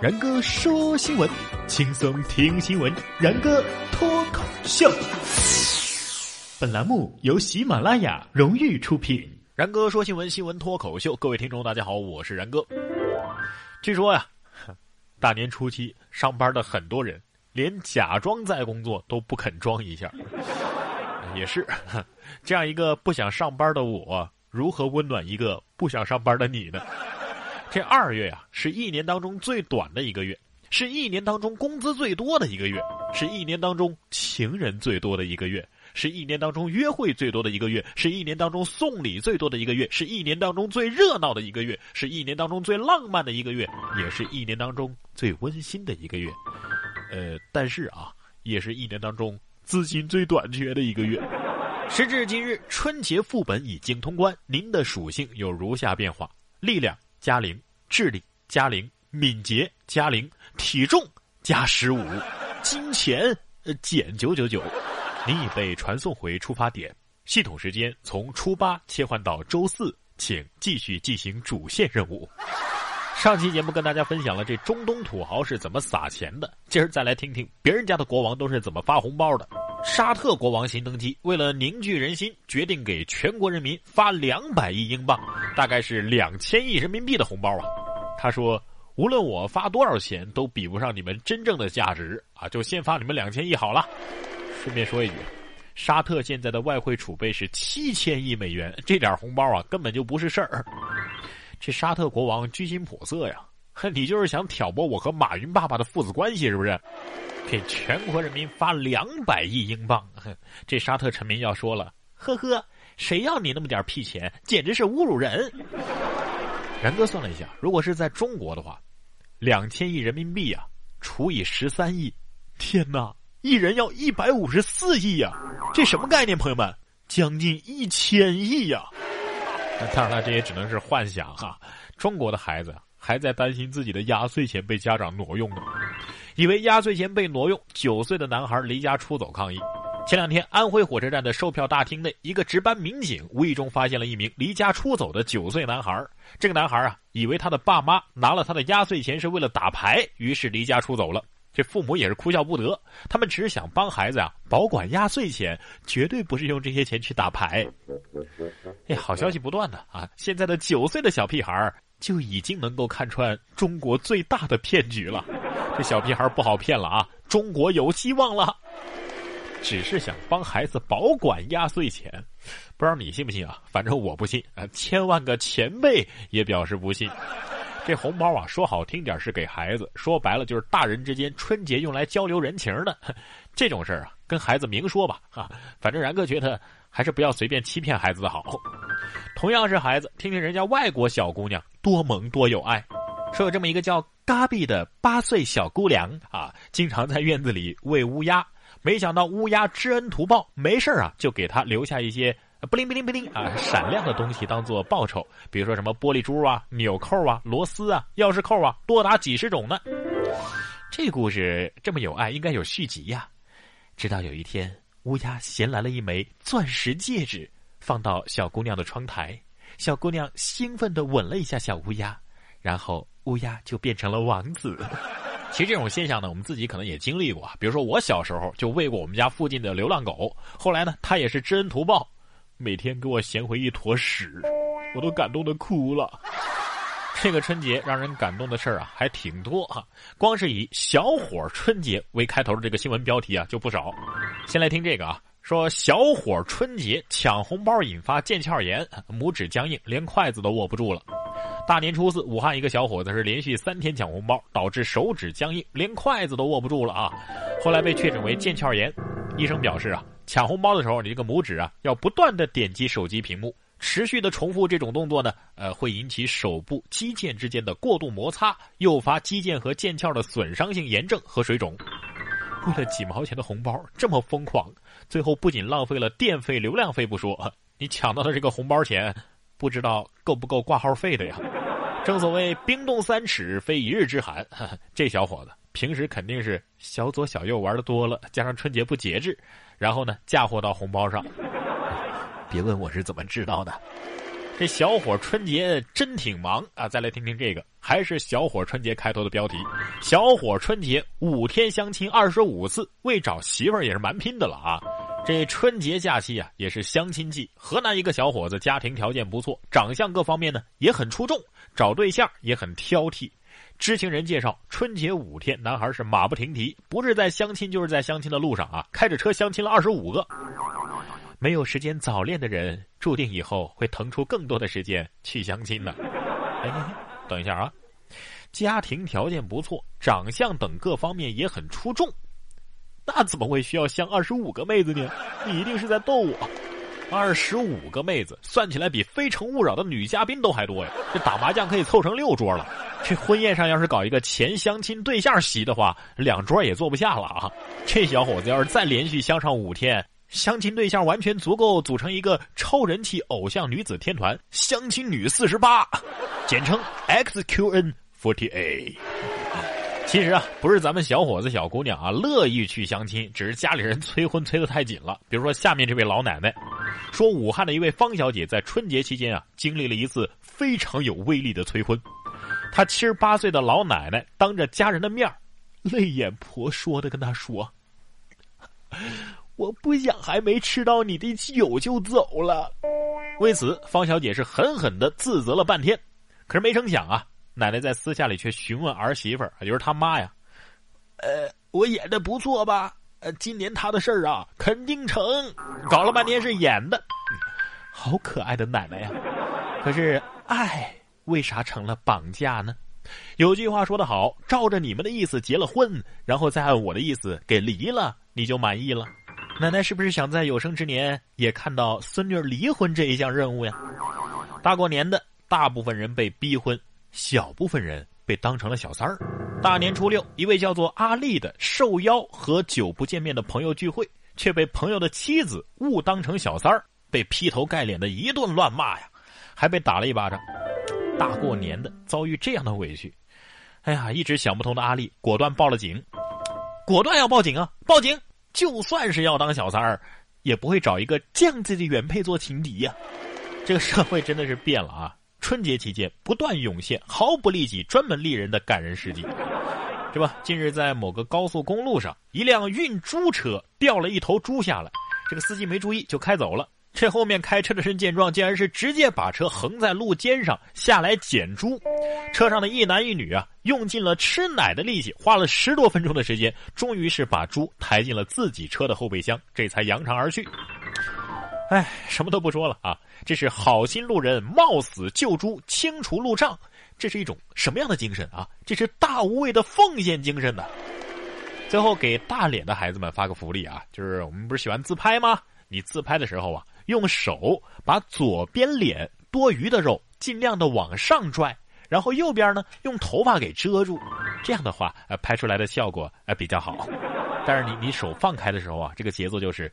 然哥说新闻，轻松听新闻。然哥脱口秀，本栏目由喜马拉雅荣誉出品。然哥说新闻，新闻脱口秀。各位听众，大家好，我是然哥。据说呀，大年初七上班的很多人，连假装在工作都不肯装一下。也是，这样一个不想上班的我，如何温暖一个不想上班的你呢？这二月呀，是一年当中最短的一个月，是一年当中工资最多的一个月，是一年当中情人最多的一个月，是一年当中约会最多的一个月，是一年当中送礼最多的一个月，是一年当中最热闹的一个月，是一年当中最浪漫的一个月，也是一年当中最温馨的一个月。呃，但是啊，也是一年当中资金最短缺的一个月。时至今日，春节副本已经通关，您的属性有如下变化：力量。加零，智力加零，敏捷加零，体重加十五，金钱呃减九九九，您已被传送回出发点，系统时间从初八切换到周四，请继续进行主线任务。上期节目跟大家分享了这中东土豪是怎么撒钱的，今儿再来听听别人家的国王都是怎么发红包的。沙特国王新登基，为了凝聚人心，决定给全国人民发两百亿英镑，大概是两千亿人民币的红包啊。他说：“无论我发多少钱，都比不上你们真正的价值啊！就先发你们两千亿好了。”顺便说一句，沙特现在的外汇储备是七千亿美元，这点红包啊，根本就不是事儿。这沙特国王居心叵测呀，你就是想挑拨我和马云爸爸的父子关系是不是？给全国人民发两百亿英镑，这沙特臣民要说了，呵呵，谁要你那么点屁钱，简直是侮辱人。然哥算了一下，如果是在中国的话，两千亿人民币啊，除以十三亿，天哪，一人要一百五十四亿呀，这什么概念，朋友们？将近一千亿呀！当然了，这也只能是幻想哈。中国的孩子还在担心自己的压岁钱被家长挪用呢。以为压岁钱被挪用，九岁的男孩离家出走抗议。前两天，安徽火车站的售票大厅内，一个值班民警无意中发现了一名离家出走的九岁男孩。这个男孩啊，以为他的爸妈拿了他的压岁钱是为了打牌，于是离家出走了。这父母也是哭笑不得，他们只是想帮孩子啊保管压岁钱，绝对不是用这些钱去打牌。哎，好消息不断的啊！现在的九岁的小屁孩就已经能够看穿中国最大的骗局了。这小屁孩不好骗了啊！中国有希望了。只是想帮孩子保管压岁钱，不知道你信不信啊？反正我不信啊！千万个前辈也表示不信。这红包啊，说好听点是给孩子，说白了就是大人之间春节用来交流人情的。这种事儿啊，跟孩子明说吧啊！反正然哥觉得还是不要随便欺骗孩子的好。同样是孩子，听听人家外国小姑娘多萌多有爱。说有这么一个叫嘎比的八岁小姑娘啊，经常在院子里喂乌鸦。没想到乌鸦知恩图报，没事啊就给他留下一些不灵不灵不灵啊闪亮的东西当做报酬，比如说什么玻璃珠啊、纽扣啊、螺丝啊、钥匙扣啊，多达几十种呢。这故事这么有爱，应该有续集呀。直到有一天，乌鸦衔来了一枚钻石戒指，放到小姑娘的窗台。小姑娘兴奋地吻了一下小乌鸦，然后乌鸦就变成了王子。其实这种现象呢，我们自己可能也经历过。比如说，我小时候就喂过我们家附近的流浪狗，后来呢，它也是知恩图报，每天给我衔回一坨屎，我都感动的哭了。这个春节让人感动的事儿啊，还挺多哈。光是以“小伙春节”为开头的这个新闻标题啊，就不少。先来听这个啊，说小伙春节抢红包引发腱鞘炎，拇指僵硬，连筷子都握不住了。大年初四，武汉一个小伙子是连续三天抢红包，导致手指僵硬，连筷子都握不住了啊！后来被确诊为腱鞘炎。医生表示啊，抢红包的时候，你这个拇指啊要不断的点击手机屏幕，持续的重复这种动作呢，呃，会引起手部肌腱之间的过度摩擦，诱发肌腱和腱鞘的损伤性炎症和水肿。为了几毛钱的红包这么疯狂，最后不仅浪费了电费、流量费不说，你抢到的这个红包钱。不知道够不够挂号费的呀？正所谓冰冻三尺，非一日之寒。这小伙子平时肯定是小左小右玩的多了，加上春节不节制，然后呢嫁祸到红包上。别问我是怎么知道的。这小伙春节真挺忙啊！再来听听这个，还是小伙春节开头的标题：小伙春节五天相亲二十五次，为找媳妇也是蛮拼的了啊！这春节假期啊，也是相亲季。河南一个小伙子家庭条件不错，长相各方面呢也很出众，找对象也很挑剔。知情人介绍，春节五天，男孩是马不停蹄，不是在相亲，就是在相亲的路上啊，开着车相亲了二十五个。没有时间早恋的人，注定以后会腾出更多的时间去相亲的。哎，等一下啊，家庭条件不错，长相等各方面也很出众，那怎么会需要相二十五个妹子呢？你一定是在逗我。二十五个妹子，算起来比《非诚勿扰》的女嘉宾都还多呀！这打麻将可以凑成六桌了。这婚宴上要是搞一个前相亲对象席的话，两桌也坐不下了啊！这小伙子要是再连续相上五天。相亲对象完全足够组成一个超人气偶像女子天团——相亲女四十八，简称 XQN Forty Eight。其实啊，不是咱们小伙子小姑娘啊乐意去相亲，只是家里人催婚催得太紧了。比如说下面这位老奶奶，说武汉的一位方小姐在春节期间啊经历了一次非常有威力的催婚。她七十八岁的老奶奶当着家人的面泪眼婆娑的跟她说。我不想还没吃到你的酒就走了。为此，方小姐是狠狠的自责了半天。可是没成想啊，奶奶在私下里却询问儿媳妇儿，也就是他妈呀：“呃，我演的不错吧？呃，今年他的事儿啊，肯定成。”搞了半天是演的，好可爱的奶奶呀！可是爱为啥成了绑架呢？有句话说得好：“照着你们的意思结了婚，然后再按我的意思给离了，你就满意了。”奶奶是不是想在有生之年也看到孙女离婚这一项任务呀？大过年的，大部分人被逼婚，小部分人被当成了小三儿。大年初六，一位叫做阿丽的受邀和久不见面的朋友聚会，却被朋友的妻子误当成小三儿，被劈头盖脸的一顿乱骂呀，还被打了一巴掌。大过年的遭遇这样的委屈，哎呀，一直想不通的阿丽果断报了警，果断要报警啊，报警！就算是要当小三儿，也不会找一个这样子的原配做情敌呀！这个社会真的是变了啊！春节期间不断涌现毫不利己、专门利人的感人事迹，是吧？近日在某个高速公路上，一辆运猪车掉了一头猪下来，这个司机没注意就开走了。这后面开车的人见状，竟然是直接把车横在路肩上下来捡猪。车上的一男一女啊，用尽了吃奶的力气，花了十多分钟的时间，终于是把猪抬进了自己车的后备箱，这才扬长而去。哎，什么都不说了啊！这是好心路人冒死救猪，清除路障，这是一种什么样的精神啊？这是大无畏的奉献精神呢！最后给大脸的孩子们发个福利啊，就是我们不是喜欢自拍吗？你自拍的时候啊。用手把左边脸多余的肉尽量的往上拽，然后右边呢用头发给遮住，这样的话呃拍出来的效果呃比较好。但是你你手放开的时候啊，这个节奏就是